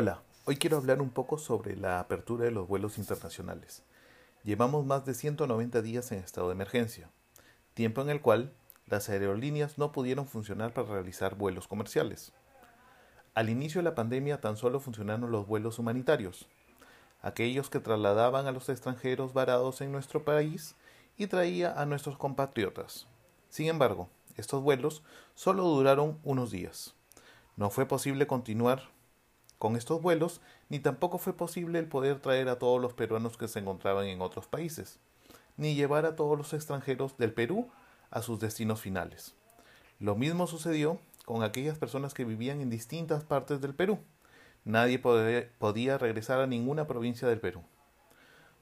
Hola, hoy quiero hablar un poco sobre la apertura de los vuelos internacionales. Llevamos más de 190 días en estado de emergencia, tiempo en el cual las aerolíneas no pudieron funcionar para realizar vuelos comerciales. Al inicio de la pandemia tan solo funcionaron los vuelos humanitarios, aquellos que trasladaban a los extranjeros varados en nuestro país y traía a nuestros compatriotas. Sin embargo, estos vuelos solo duraron unos días. No fue posible continuar con estos vuelos, ni tampoco fue posible el poder traer a todos los peruanos que se encontraban en otros países, ni llevar a todos los extranjeros del Perú a sus destinos finales. Lo mismo sucedió con aquellas personas que vivían en distintas partes del Perú. Nadie podía regresar a ninguna provincia del Perú.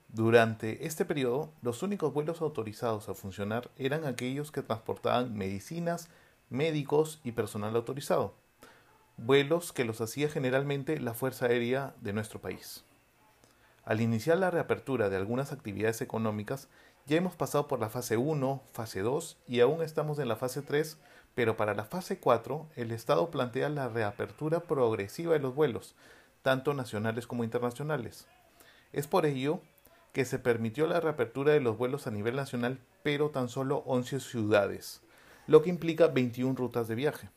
Durante este periodo, los únicos vuelos autorizados a funcionar eran aquellos que transportaban medicinas, médicos y personal autorizado vuelos que los hacía generalmente la Fuerza Aérea de nuestro país. Al iniciar la reapertura de algunas actividades económicas, ya hemos pasado por la fase 1, fase 2 y aún estamos en la fase 3, pero para la fase 4 el Estado plantea la reapertura progresiva de los vuelos, tanto nacionales como internacionales. Es por ello que se permitió la reapertura de los vuelos a nivel nacional, pero tan solo 11 ciudades, lo que implica 21 rutas de viaje.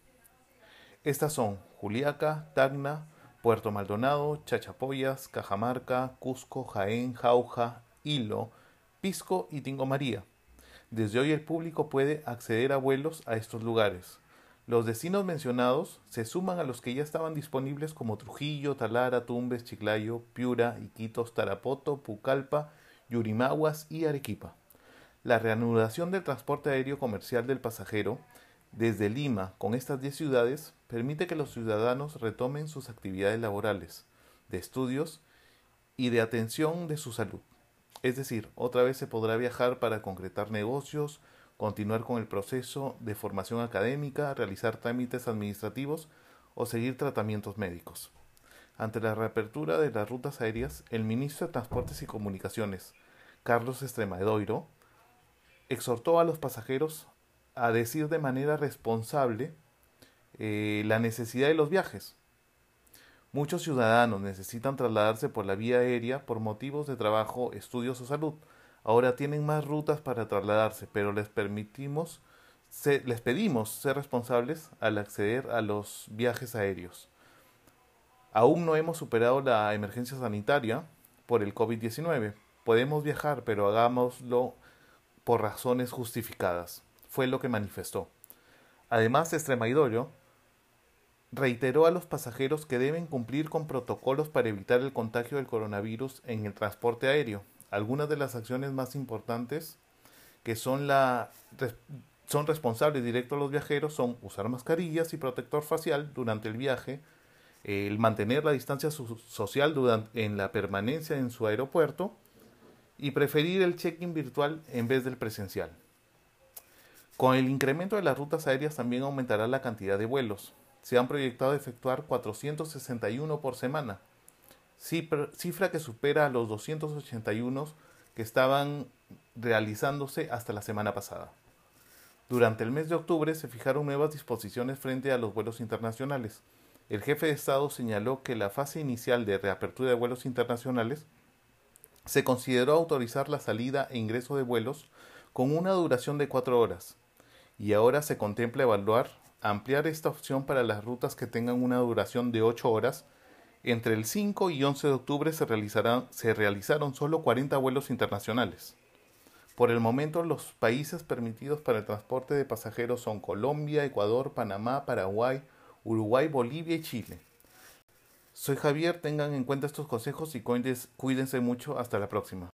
Estas son Juliaca, Tacna, Puerto Maldonado, Chachapoyas, Cajamarca, Cusco, Jaén, Jauja, Hilo, Pisco y Tingo María. Desde hoy el público puede acceder a vuelos a estos lugares. Los destinos mencionados se suman a los que ya estaban disponibles como Trujillo, Talara, Tumbes, Chiclayo, Piura, Iquitos, Tarapoto, Pucallpa, Yurimaguas y Arequipa. La reanudación del transporte aéreo comercial del pasajero desde Lima con estas 10 ciudades permite que los ciudadanos retomen sus actividades laborales, de estudios y de atención de su salud. Es decir, otra vez se podrá viajar para concretar negocios, continuar con el proceso de formación académica, realizar trámites administrativos o seguir tratamientos médicos. Ante la reapertura de las rutas aéreas, el ministro de Transportes y Comunicaciones, Carlos Estremadoiro, exhortó a los pasajeros a decir de manera responsable eh, la necesidad de los viajes. Muchos ciudadanos necesitan trasladarse por la vía aérea por motivos de trabajo, estudios o salud. Ahora tienen más rutas para trasladarse, pero les permitimos, les pedimos ser responsables al acceder a los viajes aéreos. Aún no hemos superado la emergencia sanitaria por el COVID-19. Podemos viajar, pero hagámoslo por razones justificadas fue lo que manifestó. Además, Extremaidollo reiteró a los pasajeros que deben cumplir con protocolos para evitar el contagio del coronavirus en el transporte aéreo. Algunas de las acciones más importantes que son, responsables directos a los viajeros son usar mascarillas y protector facial durante el viaje, el mantener la distancia social en la permanencia en su aeropuerto y preferir el check-in virtual en vez del presencial. Con el incremento de las rutas aéreas también aumentará la cantidad de vuelos. Se han proyectado efectuar 461 por semana, cifra que supera a los 281 que estaban realizándose hasta la semana pasada. Durante el mes de octubre se fijaron nuevas disposiciones frente a los vuelos internacionales. El jefe de Estado señaló que la fase inicial de reapertura de vuelos internacionales se consideró autorizar la salida e ingreso de vuelos con una duración de cuatro horas, y ahora se contempla evaluar ampliar esta opción para las rutas que tengan una duración de 8 horas. Entre el 5 y 11 de octubre se, se realizaron solo 40 vuelos internacionales. Por el momento, los países permitidos para el transporte de pasajeros son Colombia, Ecuador, Panamá, Paraguay, Uruguay, Bolivia y Chile. Soy Javier, tengan en cuenta estos consejos y cuídense mucho. Hasta la próxima.